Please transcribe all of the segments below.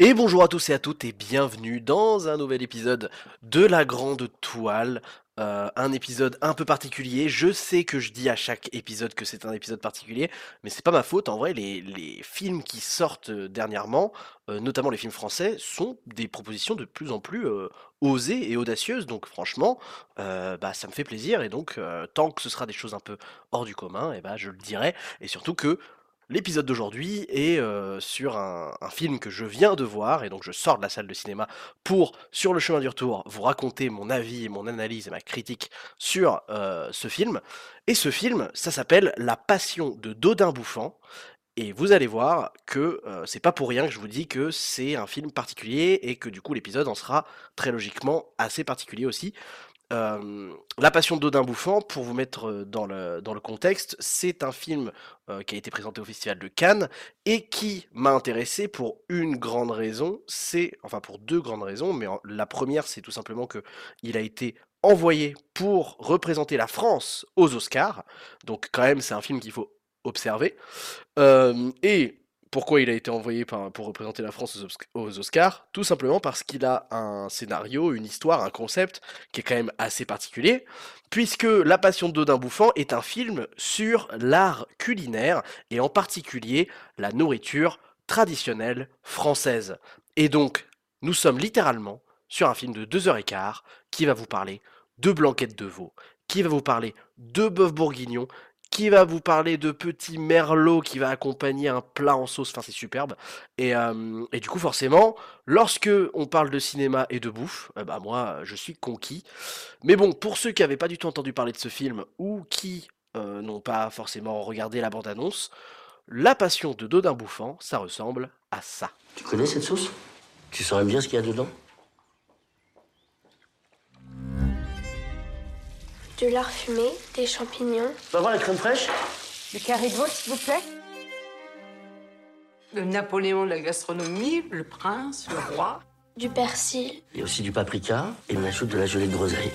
Et bonjour à tous et à toutes et bienvenue dans un nouvel épisode de La Grande Toile. Euh, un épisode un peu particulier. Je sais que je dis à chaque épisode que c'est un épisode particulier, mais c'est pas ma faute. En vrai, les, films qui sortent euh, dernièrement, euh, notamment les films français, sont des propositions de plus en plus osées et audacieuses. Donc franchement, bah, ça me fait plaisir. Et donc, tant que ce sera des choses un peu hors du commun, et bah, je le dirai. Et surtout que L'épisode d'aujourd'hui est euh, sur un, film que je viens de voir, et donc je sors de la salle de cinéma pour, sur le chemin du retour, vous raconter mon avis mon analyse et ma critique sur euh, ce film. Et ce film, ça s'appelle La Passion de Dodin Bouffant. Et vous allez voir que euh, c'est pas pour rien que je vous dis que c'est un film particulier et que du coup l'épisode en sera très logiquement assez particulier aussi. Euh, La Passion d'Odin Bouffant, pour vous mettre euh, dans le, dans le contexte, c'est un film euh, qui a été présenté au Festival de Cannes et qui m'a intéressé pour une grande raison, c'est, enfin pour deux grandes raisons, mais la première c'est tout simplement que il a été envoyé pour représenter la France aux Oscars, donc quand même c'est un film qu'il faut observer. Pourquoi il a été envoyé pour représenter la France aux, Osc- aux Oscars? Tout simplement parce qu'il a un scénario, une histoire, un concept qui est quand même assez particulier, puisque La Passion de Dodin Bouffant est un film sur l'art culinaire, et en particulier la nourriture traditionnelle française. Et donc, nous sommes littéralement sur un film de 2h15 qui va vous parler de blanquettes de veau, qui va vous parler de bœuf bourguignon, qui va vous parler de petits merlots qui va accompagner un plat en sauce, enfin c'est superbe. Et, euh, et du coup forcément, lorsque on parle de cinéma et de bouffe, euh, moi je suis conquis. Mais bon, pour ceux qui n'avaient pas du tout entendu parler de ce film ou qui euh, n'ont pas forcément regardé la bande-annonce, La Passion de Dodin Bouffant, ça ressemble à ça. Tu connais cette sauce? Tu saurais bien ce qu'il y a dedans? De lard fumé, des champignons, Tu vas voir la crème fraîche Le carré de veau, s'il vous plaît. Le Napoléon de la gastronomie, le prince, le roi. du persil, Il y a aussi du paprika et on ajoute de la gelée de groseille.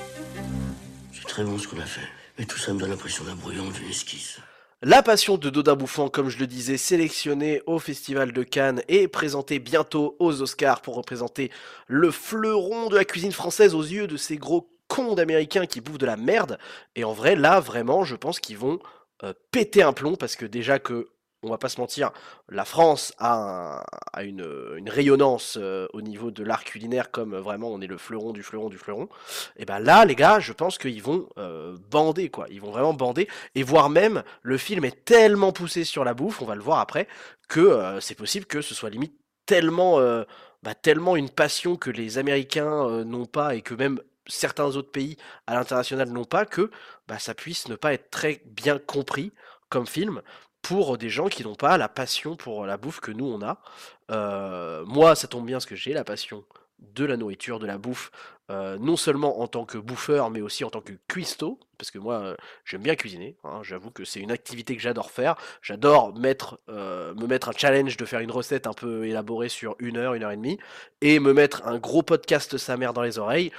C'est très bon ce qu'on a fait. Mais tout ça me donne l'impression d'un brouillon d'une esquisse. La Passion de Dodin Bouffant, comme je le disais, sélectionné au Festival de Cannes et présenté bientôt aux Oscars pour représenter le fleuron de la cuisine française aux yeux de ces gros cons d'Américains qui bouffent de la merde. Et en vrai, là, vraiment, je pense qu'ils vont euh, péter un plomb parce que déjà que, on va pas se mentir, la France a, a une, une rayonnance euh, au niveau de l'art culinaire comme vraiment on est le fleuron du fleuron du fleuron. Et ben là, les gars, je pense qu'ils vont euh, bander quoi. Ils vont vraiment bander et voire même le film est tellement poussé sur la bouffe, on va le voir après, que c'est possible que ce soit limite tellement, bah, tellement une passion que les Américains n'ont pas et que même certains autres pays à l'international n'ont pas, que bah, ça puisse ne pas être très bien compris comme film pour des gens qui n'ont pas la passion pour la bouffe que nous on a. Euh, moi, ça tombe bien parce que j'ai la passion de la nourriture, de la bouffe, euh, non seulement en tant que bouffeur, mais aussi en tant que cuistot, parce que moi, euh, j'aime bien cuisiner. hein, J'avoue que c'est une activité que j'adore faire. J'adore mettre, me mettre un challenge de faire une recette un peu élaborée sur une heure, une heure et demie, et me mettre un gros podcast sa mère dans les oreilles.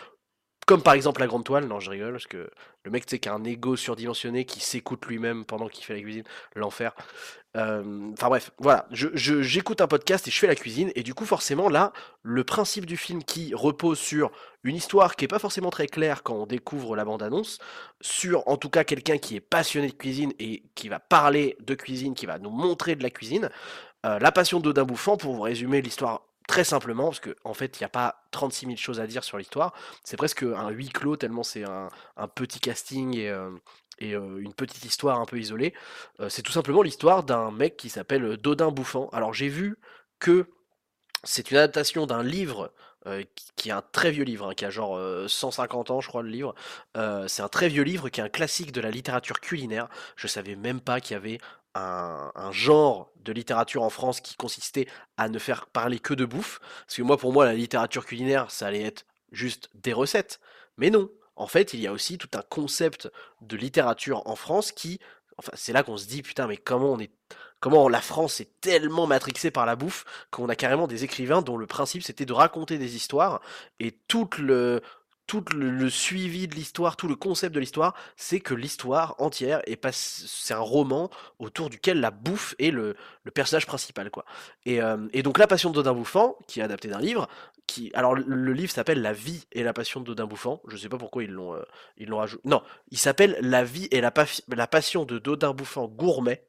Comme par exemple la grande toile, non je rigole, parce que le mec tu sais qui a un ego surdimensionné qui s'écoute lui-même pendant qu'il fait la cuisine, l'enfer. Euh, Enfin bref, voilà, je- je- j'écoute un podcast et je fais la cuisine, et du coup forcément là, le principe du film qui repose sur une histoire qui est pas forcément très claire quand on découvre la bande-annonce, sur en tout cas quelqu'un qui est passionné de cuisine et qui va parler de cuisine, qui va nous montrer de la cuisine, euh, La Passion d'Odin Bouffant, pour vous résumer l'histoire très simplement, parce qu'en en fait il n'y a pas 36 000 choses à dire sur l'histoire, c'est presque un huis clos tellement c'est un, un petit casting et... euh, et euh, une petite histoire un peu isolée. Euh, c'est tout simplement l'histoire d'un mec qui s'appelle Dodin Bouffant. Alors j'ai vu que c'est une adaptation d'un livre qui est un très vieux livre, hein, qui a genre euh, 150 ans, je crois, le livre. C'est un très vieux livre qui est un classique de la littérature culinaire. Je savais même pas qu'il y avait un, genre de littérature en France qui consistait à ne faire parler que de bouffe. Parce que moi, pour moi, la littérature culinaire, ça allait être juste des recettes. Mais non. En fait, il y a aussi tout un concept de littérature en France qui, enfin, c'est là qu'on se dit, putain, mais comment on est, comment la France est tellement matrixée par la bouffe qu'on a carrément des écrivains dont le principe c'était de raconter des histoires et toute le, tout le, suivi de l'histoire, tout le concept de l'histoire, c'est que l'histoire entière est pas, c'est un roman autour duquel la bouffe est le, le personnage principal, quoi. Et, euh, et donc La Passion de Dodin Bouffant, qui est adapté d'un livre, qui, alors le, livre s'appelle La vie et la passion de Dodin Bouffant. Je sais pas pourquoi ils l'ont, euh, ils l'ont rajouté. Non, il s'appelle La vie et la, la passion de Dodin Bouffant gourmet.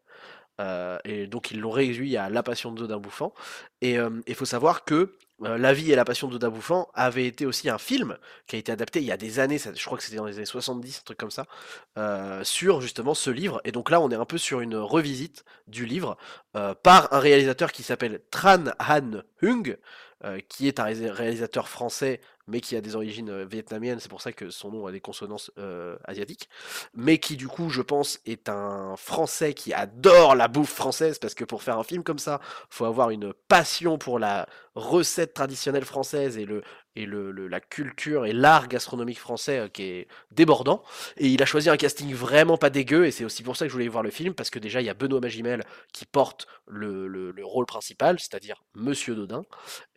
Euh, et donc ils l'ont réduit à La Passion de Dodin Bouffant. Et il faut savoir que euh, La vie et la passion Dodin Bouffant avait été aussi un film qui a été adapté il y a des années, je crois que c'était dans les années 70, un truc comme ça, euh, sur justement ce livre. Et donc là, on est un peu sur une revisite du livre euh, par un réalisateur qui s'appelle Tran Han Hung, qui est un ré- réalisateur français mais qui a des origines euh, vietnamiennes, c'est pour ça que son nom a des consonances euh, asiatiques, mais qui du coup, je pense, est un Français qui adore la bouffe française, parce que pour faire un film comme ça, faut avoir une passion pour la recette traditionnelle française et le et le, la culture et l'art gastronomique français euh, qui est débordant. Et il a choisi un casting vraiment pas dégueu, et c'est aussi pour ça que je voulais voir le film, parce que déjà il y a Benoît Magimel qui porte le, le- le rôle principal, c'est-à-dire Monsieur Dodin,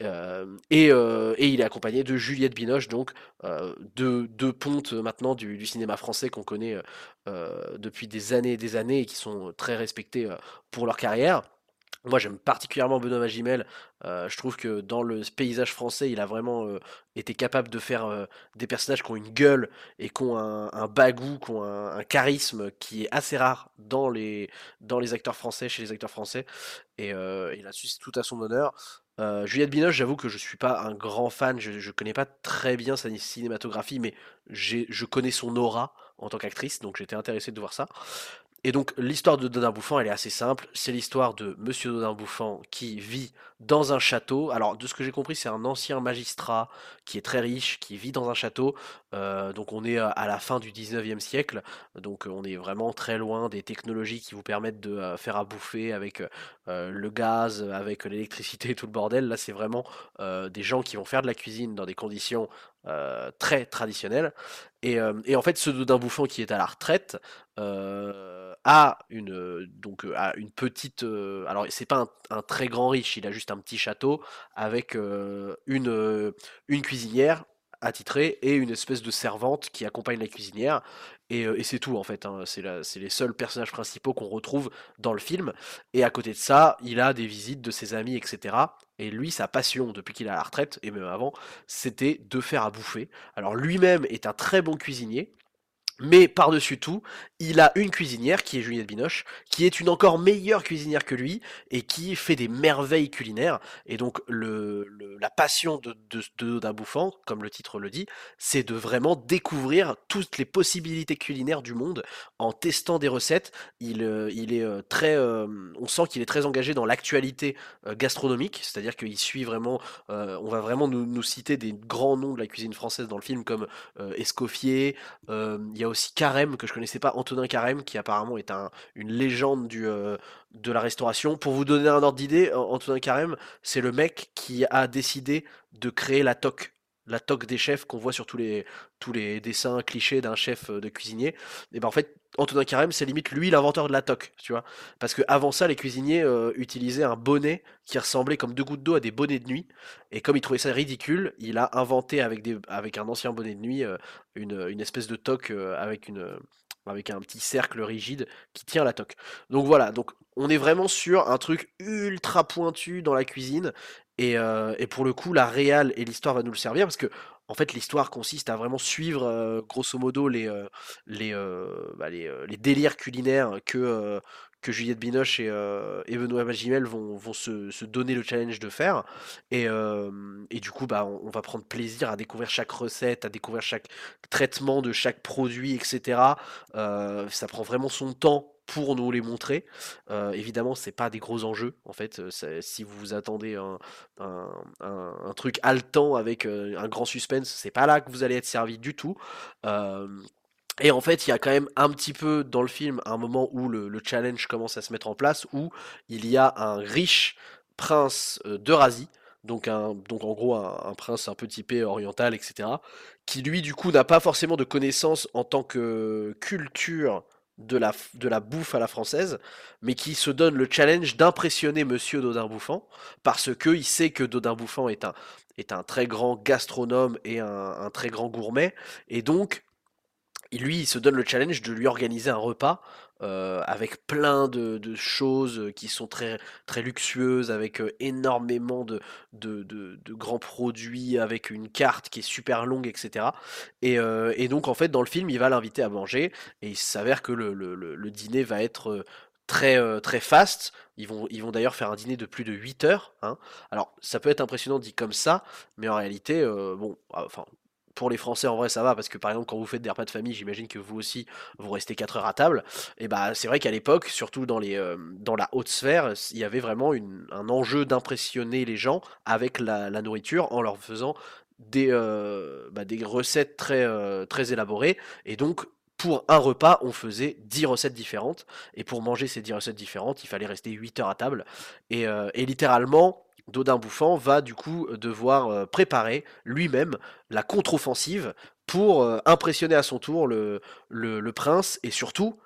euh, et, euh, et il est accompagné de Juliette Binoche, donc deux, deux pontes maintenant du, du cinéma français qu'on connaît depuis des années et des années et qui sont très respectés euh, pour leur carrière. Moi, j'aime particulièrement Benoît Magimel. euh, je trouve que dans le paysage français, il a vraiment euh, été capable de faire euh, des personnages qui ont une gueule et qui ont un, un bagou, qui ont un, charisme qui est assez rare dans les, dans les acteurs français, chez les acteurs français. Et, et là-dessus, c'est tout à son honneur. Juliette Binoche, j'avoue que je suis pas un grand fan, je, je connais pas très bien sa cinématographie, mais je connais son aura en tant qu'actrice, donc j'étais intéressé de voir ça. Et donc l'histoire de Dodin Bouffant, elle est assez simple. C'est l'histoire de Monsieur Dodin Bouffant qui vit dans un château. Alors de ce que j'ai compris, c'est un ancien magistrat qui est très riche, qui vit dans un château. Euh, donc on est à à la fin du 19e siècle. Donc on est vraiment très loin des technologies qui vous permettent de euh, faire à bouffer avec euh, euh, le gaz, avec l'électricité et tout le bordel. Là, c'est vraiment euh, des gens qui vont faire de la cuisine dans des conditions euh, très traditionnelles. Et, euh, en fait, ce Dodin Bouffant qui est à la retraite euh, a une euh, euh, a une petite euh, alors c'est pas un, très grand riche, il a juste un petit château avec une une cuisinière attitrée et une espèce de servante qui accompagne la cuisinière et, et c'est tout en fait hein. c'est les seuls personnages principaux qu'on retrouve dans le film et à côté de ça il a des visites de ses amis etc et lui sa passion depuis qu'il à la retraite et même avant c'était de faire à bouffer alors lui-même est un très bon cuisinier mais par-dessus tout, il a une cuisinière qui est Juliette Binoche, qui est une encore meilleure cuisinière que lui et qui fait des merveilles culinaires. Et donc la passion de, Dodin Bouffant, comme le titre le dit, c'est de vraiment découvrir toutes les possibilités culinaires du monde en testant des recettes. Il, euh, est euh, très, euh, on sent qu'il est très engagé dans l'actualité gastronomique, c'est-à-dire qu'il suit vraiment, on va vraiment nous, nous citer des grands noms de la cuisine française dans le film comme Escoffier. Il y a aussi Carême que je connaissais pas, Antonin Carême qui apparemment est un, une légende euh, de la restauration. Pour vous donner un ordre d'idée, An- Antonin Carême, c'est le mec qui a décidé de créer la toque. La toque des chefs qu'on voit sur tous les, tous les dessins clichés d'un chef euh, de cuisinier. Et ben en fait, Antonin Carême, c'est limite lui l'inventeur de la toque, tu vois. Parce que avant ça, les cuisiniers euh, utilisaient un bonnet qui ressemblait comme deux gouttes d'eau à des bonnets de nuit. Et comme il trouvait ça ridicule, il a inventé avec, des, avec un ancien bonnet de nuit une, espèce de toque avec une avec un petit cercle rigide qui tient la toque. Donc voilà, donc on est vraiment sur un truc ultra pointu dans la cuisine et, euh, pour le coup la réal et l'histoire va nous le servir parce que en fait l'histoire consiste à vraiment suivre euh, grosso modo les euh, bah, les, délires culinaires que que Juliette Binoche et, euh, Benoît Magimel vont, vont se, se donner le challenge de faire. Et, euh, et du coup, bah, on, va prendre plaisir à découvrir chaque recette, à découvrir chaque traitement de chaque produit, etc. Euh, ça prend vraiment son temps pour nous les montrer. Euh, évidemment, c'est pas des gros enjeux. En fait, si vous vous attendez un, un, truc haletant avec un grand suspense, c'est pas là que vous allez être servi du tout. Et en fait, il y a quand même un petit peu dans le film un moment où le, le challenge commence à se mettre en place, où il y a un riche prince euh, d'Eurasie, donc, un, donc en gros un, prince un peu typé oriental, etc., qui lui du coup n'a pas forcément de connaissances en tant que culture de la, de la bouffe à la française, mais qui se donne le challenge d'impressionner Monsieur Dodin Bouffant, parce que il sait que Dodin Bouffant est un, est un très grand gastronome et un très grand gourmet, et donc lui, il se donne le challenge de lui organiser un repas euh, avec plein de, choses qui sont très, très luxueuses, avec euh, énormément de, de, grands produits, avec une carte qui est super longue, etc. Et, euh, et donc, en fait, dans le film, il va l'inviter à manger, et il s'avère que le, dîner va être très, très fast. Ils vont, ils vont d'ailleurs faire un dîner de plus de 8 heures. hein. Alors, ça peut être impressionnant dit comme ça, mais en réalité, bon, ah, enfin, pour les Français, en vrai, ça va, parce que par exemple, quand vous faites des repas de famille, j'imagine que vous aussi, vous restez 4 heures à table. Et bah, c'est vrai qu'à l'époque, surtout dans les, euh, dans la haute sphère, il y avait vraiment un enjeu d'impressionner les gens avec la, nourriture en leur faisant des, euh, bah, des recettes très, euh, très élaborées. Et donc, pour un repas, on faisait 10 recettes différentes. Et pour manger ces 10 recettes différentes, il fallait rester 8 heures à table. Et, et littéralement, Dodin Bouffant va du coup devoir euh, préparer lui-même la contre-offensive pour euh, impressionner à son tour le, prince et surtout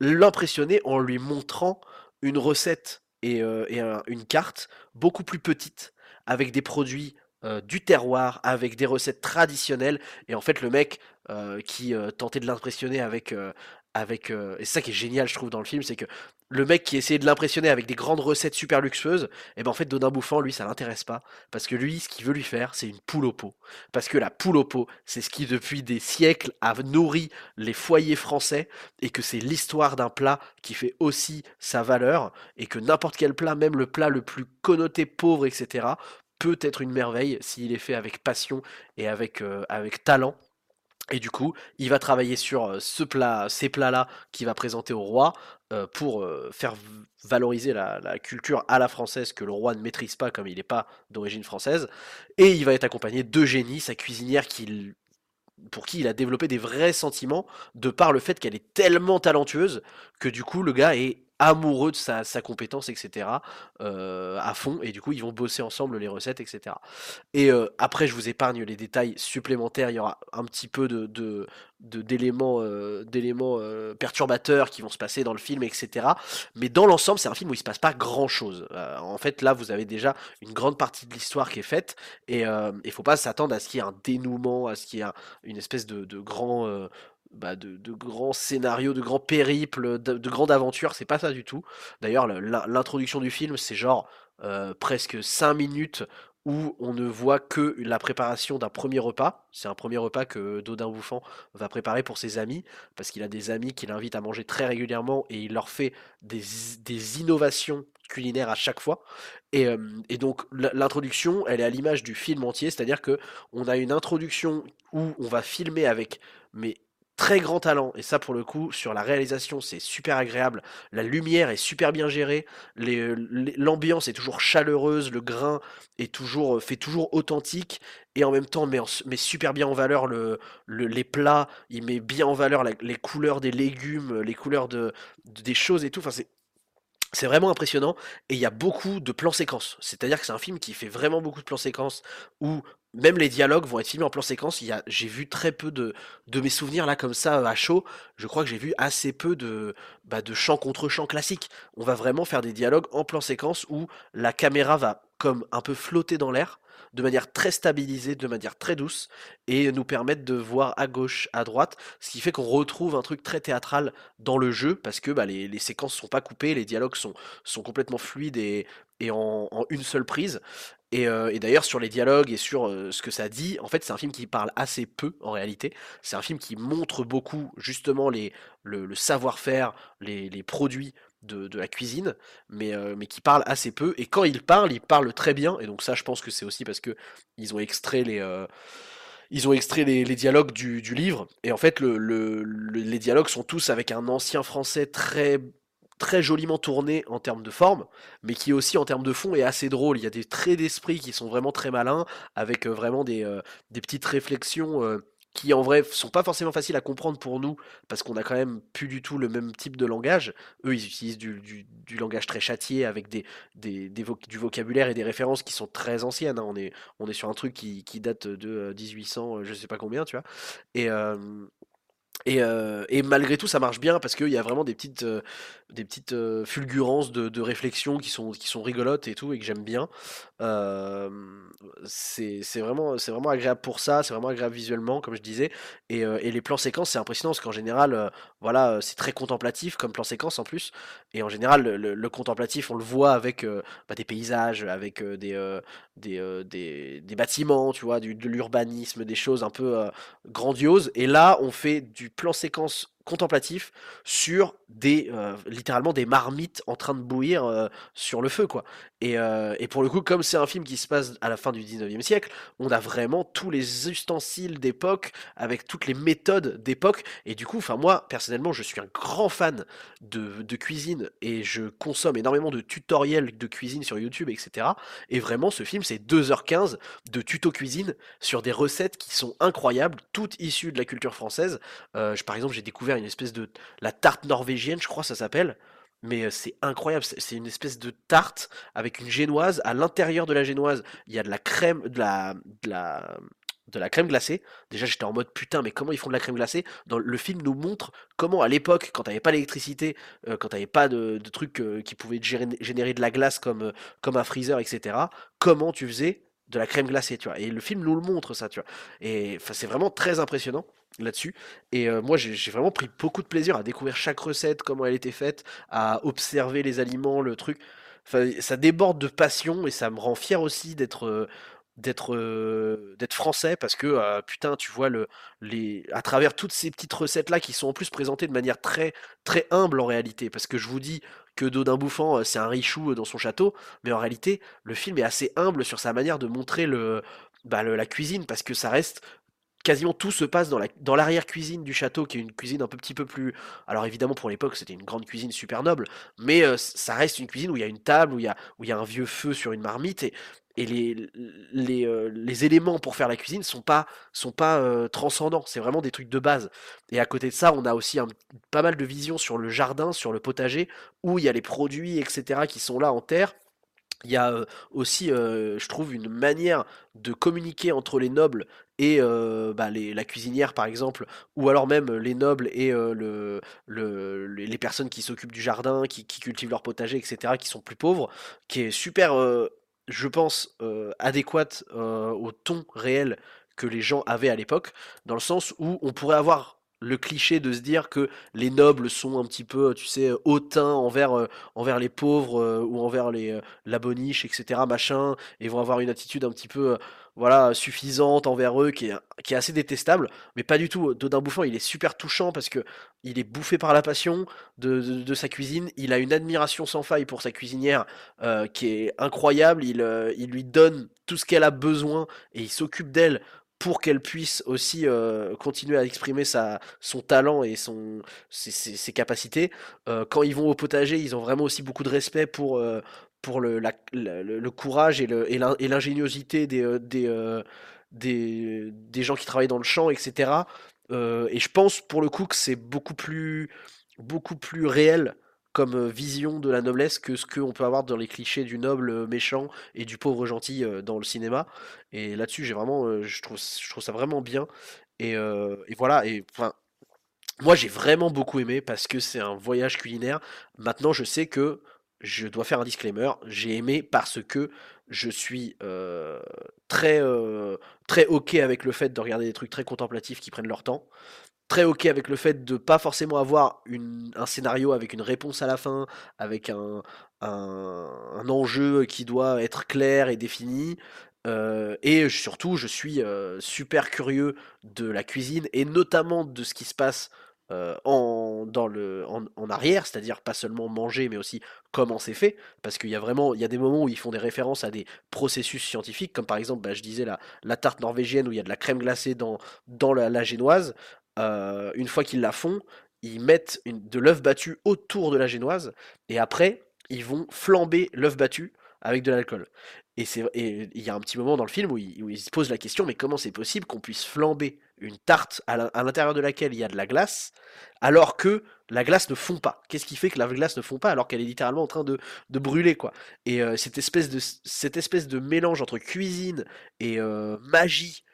l'impressionner en lui montrant une recette et, euh, et un- une carte beaucoup plus petite avec des produits euh, du terroir, avec des recettes traditionnelles. Et en fait, le mec euh, qui euh, tentait de l'impressionner avec... euh, avec euh, et c'est ça qui est génial, je trouve, dans le film, c'est que le mec qui essayait de l'impressionner avec des grandes recettes super luxueuses, et ben en fait, Dodin Bouffant, lui, ça l'intéresse pas. Parce que lui, ce qu'il veut lui faire, c'est une poule au pot. Parce que la poule au pot, c'est ce qui, depuis des siècles, a nourri les foyers français, et que c'est l'histoire d'un plat qui fait aussi sa valeur, et que n'importe quel plat, même le plat le plus connoté pauvre, etc., peut être une merveille s'il est fait avec passion et avec, euh, avec talent. Et du coup, il va travailler sur euh, ce plat, ces plats-là qu'il va présenter au roi pour euh, faire valoriser la, culture à la française que le roi ne maîtrise pas comme il n'est pas d'origine française. Et il va être accompagné d'Eugénie, sa cuisinière pour qui il a développé des vrais sentiments de par le fait qu'elle est tellement talentueuse que du coup le gars est amoureux de sa, compétence, etc. euh, à fond, et du coup ils vont bosser ensemble les recettes, etc. Et euh, après je vous épargne les détails supplémentaires, il y aura un petit peu d'éléments, euh, perturbateurs qui vont se passer dans le film, etc. Mais dans l'ensemble c'est un film où il se passe pas grand-chose. En fait là vous avez déjà une grande partie de l'histoire qui est faite, et il faut pas s'attendre à ce qu'il y ait un dénouement, à ce qu'il y ait un- une espèce de, grand bah, de, grands scénarios, de grands périples, de, de grandes aventures, c'est pas ça du tout. D'ailleurs, le- l'in- l'introduction du film, c'est genre euh, presque 5 minutes où on ne voit que la préparation d'un premier repas. C'est un premier repas que Dodin Bouffant va préparer pour ses amis, parce qu'il a des amis qu'il invite à manger très régulièrement et il leur fait des, innovations culinaires à chaque fois. Et, euh, et donc l'introduction, elle est à l'image du film entier, c'est-à-dire que on a une introduction où on va filmer avec mais très grand talent. Et ça pour le coup sur la réalisation c'est super agréable. La lumière est super bien gérée. Les- l'ambiance est toujours chaleureuse. Le grain est toujours fait toujours authentique. Et en même temps met, met super bien en valeur le, le- les plats. Il met bien en valeur les couleurs des légumes les couleurs de, de- des choses et tout. Enfin c'est vraiment impressionnant et il y a beaucoup de plans séquences. C'est-à-dire que c'est un film qui fait vraiment beaucoup de plans séquences où même les dialogues vont être filmés en plan séquence. J'ai vu très peu de, mes souvenirs là comme ça à chaud. Je crois que j'ai vu assez peu de, bah, chant contre chant classique. On va vraiment faire des dialogues en plan séquence où la caméra va comme un peu flotter dans l'air de manière très stabilisée, de manière très douce, et nous permettre de voir à gauche, à droite, ce qui fait qu'on retrouve un truc très théâtral dans le jeu, parce que bah, les, les séquences sont pas coupées, les dialogues sont, sont complètement fluides et, en, une seule prise. Et, euh, et d'ailleurs sur les dialogues et sur euh, ce que ça dit, en fait c'est un film qui parle assez peu en réalité. C'est un film qui montre beaucoup justement les, le, le savoir-faire, les, les produits de, la cuisine, mais, euh, mais qui parle assez peu. Et quand il parle, il parle très bien. Et donc ça je pense que c'est aussi parce que ils ont extrait les... euh, ils ont extrait les, dialogues du, livre, et en fait, le, le- le- les dialogues sont tous avec un ancien français très, très joliment tourné en termes de forme, mais qui aussi en termes de fond est assez drôle. Il y a des traits d'esprit qui sont vraiment très malins, avec euh, vraiment des, euh, des petites réflexions euh, qui en vrai sont pas forcément faciles à comprendre pour nous, parce qu'on a quand même plus du tout le même type de langage. Eux, ils utilisent du, langage très châtié, avec des, du vocabulaire et des références qui sont très anciennes. hein. On est, on est sur un truc qui, qui date de euh, 1800, euh, je sais pas combien, tu vois. Et, euh, Et, euh, et malgré tout, ça marche bien parce qu'il y a vraiment des petites, euh, des petites euh, fulgurances de, de réflexion qui sont, qui sont rigolotes et tout et que j'aime bien. C'est vraiment, vraiment agréable pour ça, c'est vraiment agréable visuellement, comme je disais. Et, et les plans séquences, c'est impressionnant parce qu'en général, voilà, c'est très contemplatif comme plan séquence en plus. Et en général, le, contemplatif, on le voit avec bah, des paysages, avec des, des, des, des bâtiments, tu vois, du, de l'urbanisme, des choses un peu grandioses. Et là, on fait du plan séquence contemplatif sur des euh, littéralement des marmites en train de bouillir euh, sur le feu quoi. Et, euh, et pour le coup comme c'est un film qui se passe à la fin du 19e siècle, on a vraiment tous les ustensiles d'époque avec toutes les méthodes d'époque et du coup enfin moi personnellement je suis un grand fan de, de cuisine et je consomme énormément de tutoriels de cuisine sur YouTube etc. Et vraiment ce film c'est 2h15 de tuto cuisine sur des recettes qui sont incroyables, toutes issues de la culture française je- par exemple, j'ai découvert une espèce de la tarte norvégienne, je crois ça s'appelle. Mais euh, c'est incroyable, c'est une espèce de tarte avec une génoise. À l'intérieur de la génoise, il y a de la crème, de la, de la, de la crème glacée. Déjà, j'étais en mode putain, mais comment ils font de la crème glacée? Dans le film nous montre comment à l'époque, quand t'avais pas l'électricité, euh, quand t'avais pas de, trucs euh, qui pouvaient générer de la glace comme, euh, comme un freezer, etc. Comment tu faisais de la crème glacée, tu vois? Et le film nous le montre ça, tu vois. Et c'est vraiment très impressionnant là-dessus. Et euh, moi, j'ai vraiment pris beaucoup de plaisir à découvrir chaque recette, comment elle était faite, à observer les aliments, le truc. Enfin, ça déborde de passion et ça me rend fier aussi d'être euh, euh, d'être français parce que putain, tu vois le les à travers toutes ces petites recettes là qui sont en plus présentées de manière très très humble en réalité parce que je vous dis que Dodin Bouffant c'est un richou dans son château, mais en réalité le film est assez humble sur sa manière de montrer le bah, la cuisine parce que ça reste quasiment tout se passe dans la dans l'arrière-cuisine du château, qui est une cuisine un peu petit peu plus alors évidemment pour l'époque c'était une grande cuisine super noble, mais heu, ça reste une cuisine où il y a une table, où il y a un vieux feu sur une marmite et et les éléments pour faire la cuisine sont pas sont pas, heu, transcendants, c'est vraiment des trucs de base. Et à côté de ça, on a aussi pas mal de visions sur le jardin, sur le potager, où il y a les produits et cetera qui sont là en terre. Il y a euh, aussi, euh, je trouve, une manière de communiquer entre les nobles et bah, la cuisinière, par exemple, ou alors même les nobles et le, le- les personnes qui s'occupent du jardin, qui, cultivent leur potager, etc., qui sont plus pauvres, qui est super, je pense, adéquate au ton réel que les gens avaient à l'époque, dans le sens où on pourrait avoir le cliché de se dire que les nobles sont un petit peu, tu sais, hautains envers, envers les pauvres ou envers les, la boniche, etc., machin, et vont avoir une attitude un petit peu, voilà, suffisante envers eux, qui est, assez détestable, mais pas du tout. Dodin Bouffant, il est super touchant parce que il est bouffé par la passion de, sa cuisine, il a une admiration sans faille pour sa cuisinière euh, qui est incroyable, il, euh, il lui donne tout ce qu'elle a besoin et il s'occupe d'elle pour qu'elle puisse aussi euh, continuer à exprimer son talent et ses, capacités. Quand ils vont au potager, ils ont vraiment aussi beaucoup de respect pour, pour le, le, courage et l'ingéniosité des, euh, des, euh, des, des gens qui travaillent dans le champ, etc. Euh, et je pense pour le coup que c'est beaucoup plus, beaucoup plus réel comme vision de la noblesse que ce qu'on peut avoir dans les clichés du noble méchant et du pauvre gentil dans le cinéma. Et là-dessus, j'ai vraiment, je trouve, je trouve ça vraiment bien. Et, et voilà. Et enfin, moi, j'ai vraiment beaucoup aimé parce que c'est un voyage culinaire. Maintenant, je sais que je dois faire un disclaimer. J'ai aimé parce que je suis euh, très, euh, très OK avec le fait de regarder des trucs très contemplatifs qui prennent leur temps. Très OK avec le fait de pas forcément avoir un scénario avec une réponse à la fin, avec un, un, enjeu qui doit être clair et défini. Euh, et surtout, je suis super curieux de la cuisine et notamment de ce qui se passe euh, en, dans le, en, en arrière, c'est-à-dire pas seulement manger, mais aussi comment c'est fait, parce qu'il y a vraiment, il y a des moments où ils font des références à des processus scientifiques, comme par exemple, bah, je disais la, la tarte norvégienne où il y a de la crème glacée dans, dans la, la génoise. Euh, une fois qu'ils la font, ils mettent une- de l'œuf battu autour de la génoise, et après, ils vont flamber l'œuf battu avec de l'alcool. Et il y a un petit moment dans le film où il, où il se pose la question, mais comment c'est possible qu'on puisse flamber une tarte à l'in- à l'intérieur de laquelle il y a de la glace, alors que la glace ne fond pas? Qu'est-ce qui fait que la glace ne fond pas alors qu'elle est littéralement en train de, brûler, quoi? Et euh, cette espèce de, cette espèce de mélange entre cuisine et euh, magie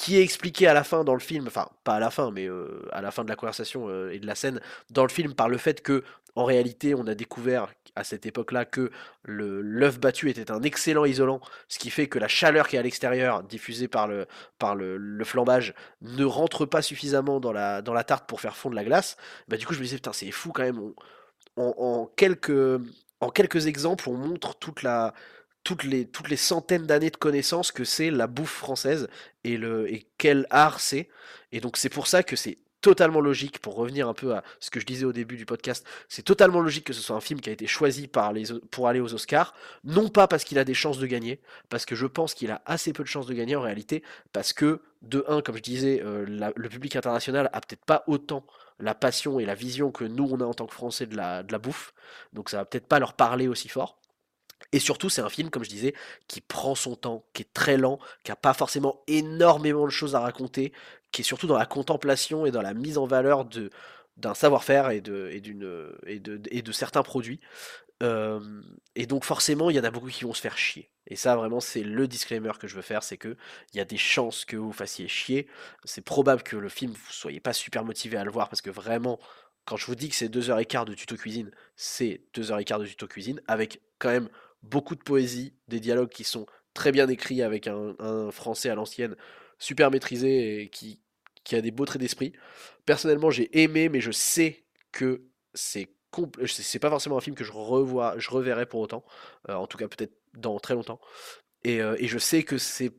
qui est expliqué à la fin dans le film, enfin pas à la fin, mais euh, à la fin de la conversation euh, et de la scène dans le film par le fait que en réalité on a découvert à cette époque-là que l'œuf battu était un excellent isolant, ce qui fait que la chaleur qui est à l'extérieur diffusée par le par le, flambage ne rentre pas suffisamment dans la dans la tarte pour faire fondre la glace. Bah du coup je me disais putain c'est fou quand même. en quelques en quelques exemples on montre toute la toutes les, toutes les centaines d'années de connaissances que c'est la bouffe française et, le, et quel art c'est. Et donc c'est pour ça que c'est totalement logique, pour revenir un peu à ce que je disais au début du podcast, c'est totalement logique que ce soit un film qui a été choisi par les, pour aller aux Oscars, non pas parce qu'il a des chances de gagner, parce que je pense qu'il a assez peu de chances de gagner en réalité, parce que de un, comme je disais, euh, le public international a peut-être pas autant la passion et la vision que nous on a en tant que Français de la, de la bouffe, donc ça va peut-être pas leur parler aussi fort. Et surtout, c'est un film, comme je disais, qui prend son temps, qui est très lent, qui a pas forcément énormément de choses à raconter, qui est surtout dans la contemplation et dans la mise en valeur de d'un savoir-faire et de, et, d'une, et, de, et de certains produits. Et donc forcément, il y en a beaucoup qui vont se faire chier. Et ça, vraiment, c'est le disclaimer que je veux faire, c'est que il y a des chances que vous fassiez chier. C'est probable que le film, vous soyez pas super motivé à le voir, parce que vraiment, quand je vous dis que c'est deux heures et quart de tuto cuisine, c'est deux heures et quart de tuto cuisine, avec quand même beaucoup de poésie, des dialogues qui sont très bien écrits avec un, français à l'ancienne, super maîtrisé et qui, a des beaux traits d'esprit. Personnellement, j'ai aimé, mais je sais que c'est c'est pas forcément un film que je revois, je reverrai pour autant. Euh, en tout cas, peut-être dans très longtemps. Et, euh, et je sais que c'est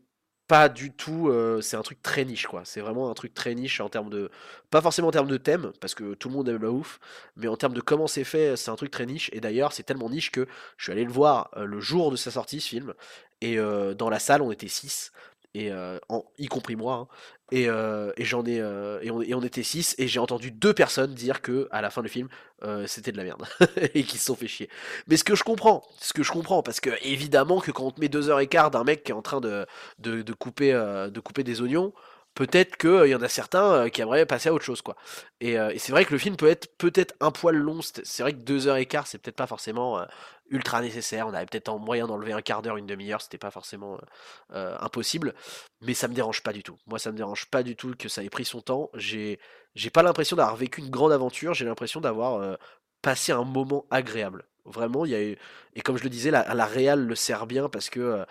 pas du tout, euh, c'est un truc très niche quoi. C'est vraiment un truc très niche en termes de, pas forcément en termes de thème, parce que tout le monde aime la ouf, mais en termes de comment c'est fait, c'est un truc très niche. Et d'ailleurs, c'est tellement niche que je suis allé le voir euh, le jour de sa sortie, ce film, et euh, dans la salle, on était 6 et euh, en- y compris moi, hein, et, euh, et j'en ai, euh, et, on, était 6 et j'ai entendu deux personnes dire que à la fin du film, c'était de la merde et qu'ils se sont fait chier. Mais ce que je comprends, ce que je comprends, parce que évidemment que quand on te met deux heures et quart d'un mec qui est en train de, de, couper, de couper des oignons, peut-être qu'il y en a certains euh, qui aimeraient passer à autre chose, quoi. Et, euh, c'est vrai que le film peut être peut-être un poil long. C'est vrai que deux heures et quart, c'est peut-être pas forcément euh, ultra nécessaire. On avait peut-être en moyen d'enlever un quart d'heure, une demi-heure, c'était pas forcément euh, euh, impossible. Mais ça me dérange pas du tout. Moi, ça me dérange pas du tout que ça ait pris son temps. J'ai pas l'impression d'avoir vécu une grande aventure. J'ai l'impression d'avoir euh, passé un moment agréable. Vraiment, il y a eu... Et comme je le disais, la, la réal le sert bien parce que euh,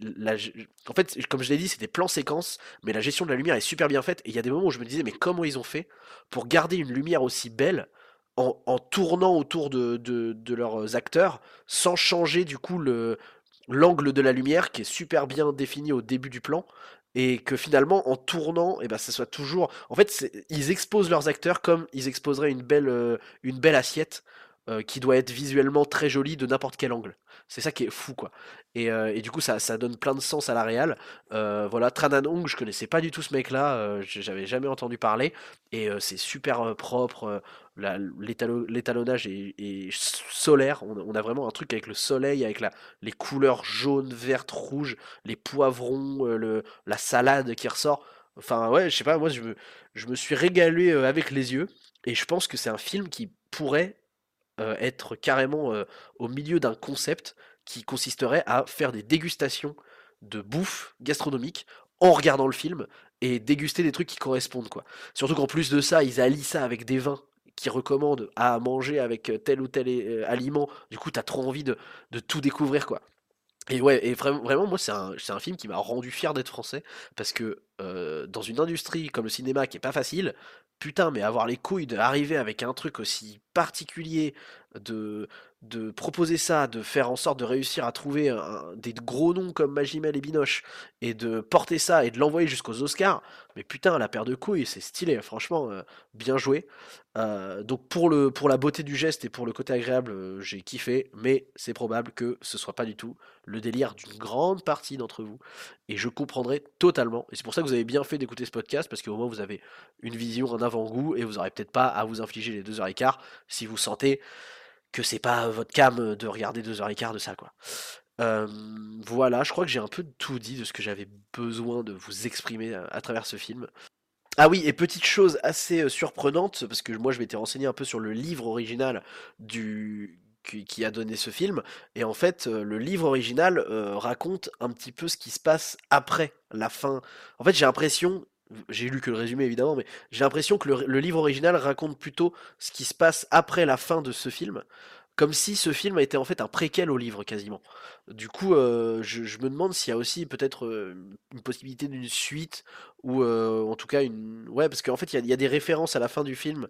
la... En fait, comme je l'ai dit, c'est des plans séquences, mais la gestion de la lumière est super bien faite. Et il y a des moments où je me disais, mais comment ils ont fait pour garder une lumière aussi belle en, en tournant autour de, de, leurs acteurs sans changer du coup le l'angle de la lumière qui est super bien défini au début du plan et que finalement en tournant et ben ça soit toujours en fait ils exposent leurs acteurs comme ils exposeraient une belle euh, une belle assiette euh, qui doit être visuellement très jolie de n'importe quel angle. C'est ça qui est fou quoi. Et, euh, et du coup ça, ça donne plein de sens à la réal. Euh, voilà Tran Hong je connaissais pas du tout ce mec là j'avais jamais entendu parler. Et c'est super propre l'étalonnage est, solaire. On, a vraiment un truc avec le soleil avec la, les couleurs jaunes vertes rouges les poivrons le, la salade qui ressort. Enfin ouais je sais pas moi je me, je me suis régalé avec les yeux. Et je pense que c'est un film qui pourrait euh, être carrément euh, au milieu d'un concept qui consisterait à faire des dégustations de bouffe gastronomique en regardant le film et déguster des trucs qui correspondent quoi. Surtout qu'en plus de ça, ils allient ça avec des vins qui recommandent à manger avec euh, tel ou tel aliment. Du coup, t'as trop envie de, de tout découvrir quoi. Et ouais, et vraiment, moi, c'est un, c'est un film qui m'a rendu fier d'être français, parce que euh, dans une industrie comme le cinéma qui est pas facile, putain, mais avoir les couilles d'arriver avec un truc aussi particulier, de, de proposer ça, de faire en sorte de réussir à trouver des gros noms comme Magimel et Binoche, et de porter ça et de l'envoyer jusqu'aux Oscars, mais putain, la paire de couilles, c'est stylé, franchement, euh, bien joué. Euh, donc pour le pour la beauté du geste et pour le côté agréable, j'ai kiffé, mais c'est probable que ce soit pas du tout le délire d'une grande partie d'entre vous, et je comprendrai totalement. Et c'est pour ça que vous avez bien fait d'écouter ce podcast, parce qu'au moins vous avez une vision, un avant-goût, et vous aurez peut-être pas à vous infliger les deux heures et quart si vous sentez que c'est pas votre cam de regarder deux heures et quart de ça, quoi. Euh, voilà, je crois que j'ai un peu tout dit de ce que j'avais besoin de vous exprimer à, à travers ce film. Ah oui, et petite chose assez euh, surprenante, parce que moi je m'étais renseigné un peu sur le livre original du qui, a donné ce film. Et en fait, euh, le livre original euh, raconte un petit peu ce qui se passe après la fin. En fait, j'ai l'impression, j'ai lu que le résumé évidemment, mais j'ai l'impression que le, livre original raconte plutôt ce qui se passe après la fin de ce film. Comme si ce film était en fait un préquel au livre quasiment. Du coup, euh, je, me demande s'il y a aussi peut-être une possibilité d'une suite ou en tout cas une. Ouais, parce qu'en fait, il y a, des références à la fin du film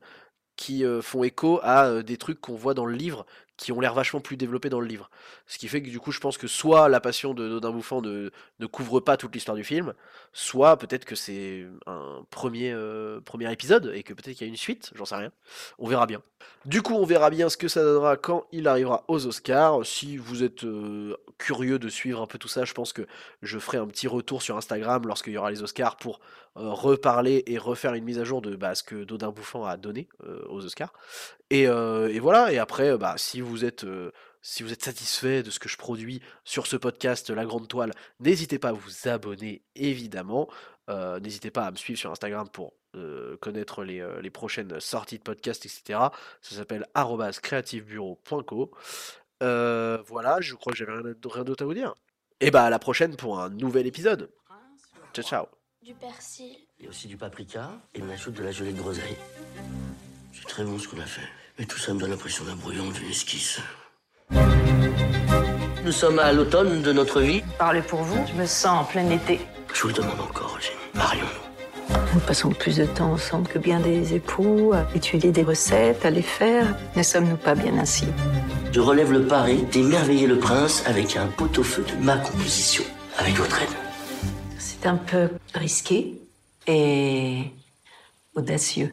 qui font écho à des trucs qu'on voit dans le livre qui ont l'air vachement plus développés dans le livre. Ce qui fait que du coup, je pense que soit la passion de Dodin Bouffant ne, couvre pas toute l'histoire du film, soit peut-être que c'est un premier, euh, premier épisode et que peut-être qu'il y a une suite, j'en sais rien. On verra bien. Du coup, on verra bien ce que ça donnera quand il arrivera aux Oscars. Si vous êtes euh, curieux de suivre un peu tout ça, je pense que je ferai un petit retour sur Instagram lorsqu'il y aura les Oscars pour euh, reparler et refaire une mise à jour de bah, ce que Dodin Bouffant a donné aux Oscars. Et, euh, et voilà, et après, euh, bah, si vous êtes... euh, si vous êtes satisfait de ce que je produis sur ce podcast La Grande Toile, n'hésitez pas à vous abonner évidemment. Euh, n'hésitez pas à me suivre sur Instagram pour euh, connaître les, euh, les prochaines sorties de podcasts, etc. Ça s'appelle creativebureau.co. Euh, voilà, je crois que j'avais rien d'autre rien d'autre à vous dire. Et bah à la prochaine pour un nouvel épisode. Ciao ciao. Du persil. A aussi du paprika et on ajoute de la gelée de groseille. C'est très bon ce qu'on a fait. Mais tout ça me donne l'impression d'un brouillon, d'une esquisse. Nous sommes à l'automne de notre vie. Parlez pour vous, je me sens en plein été. Je vous le demande encore, Eugénie. Marions-nous. Nous passons plus de temps ensemble que bien des époux, à étudier des recettes, à les faire. Ne sommes-nous pas bien ainsi? Je relève le pari d'émerveiller le prince avec un pot-au-feu de ma composition. Avec votre aide. C'est un peu risqué et audacieux.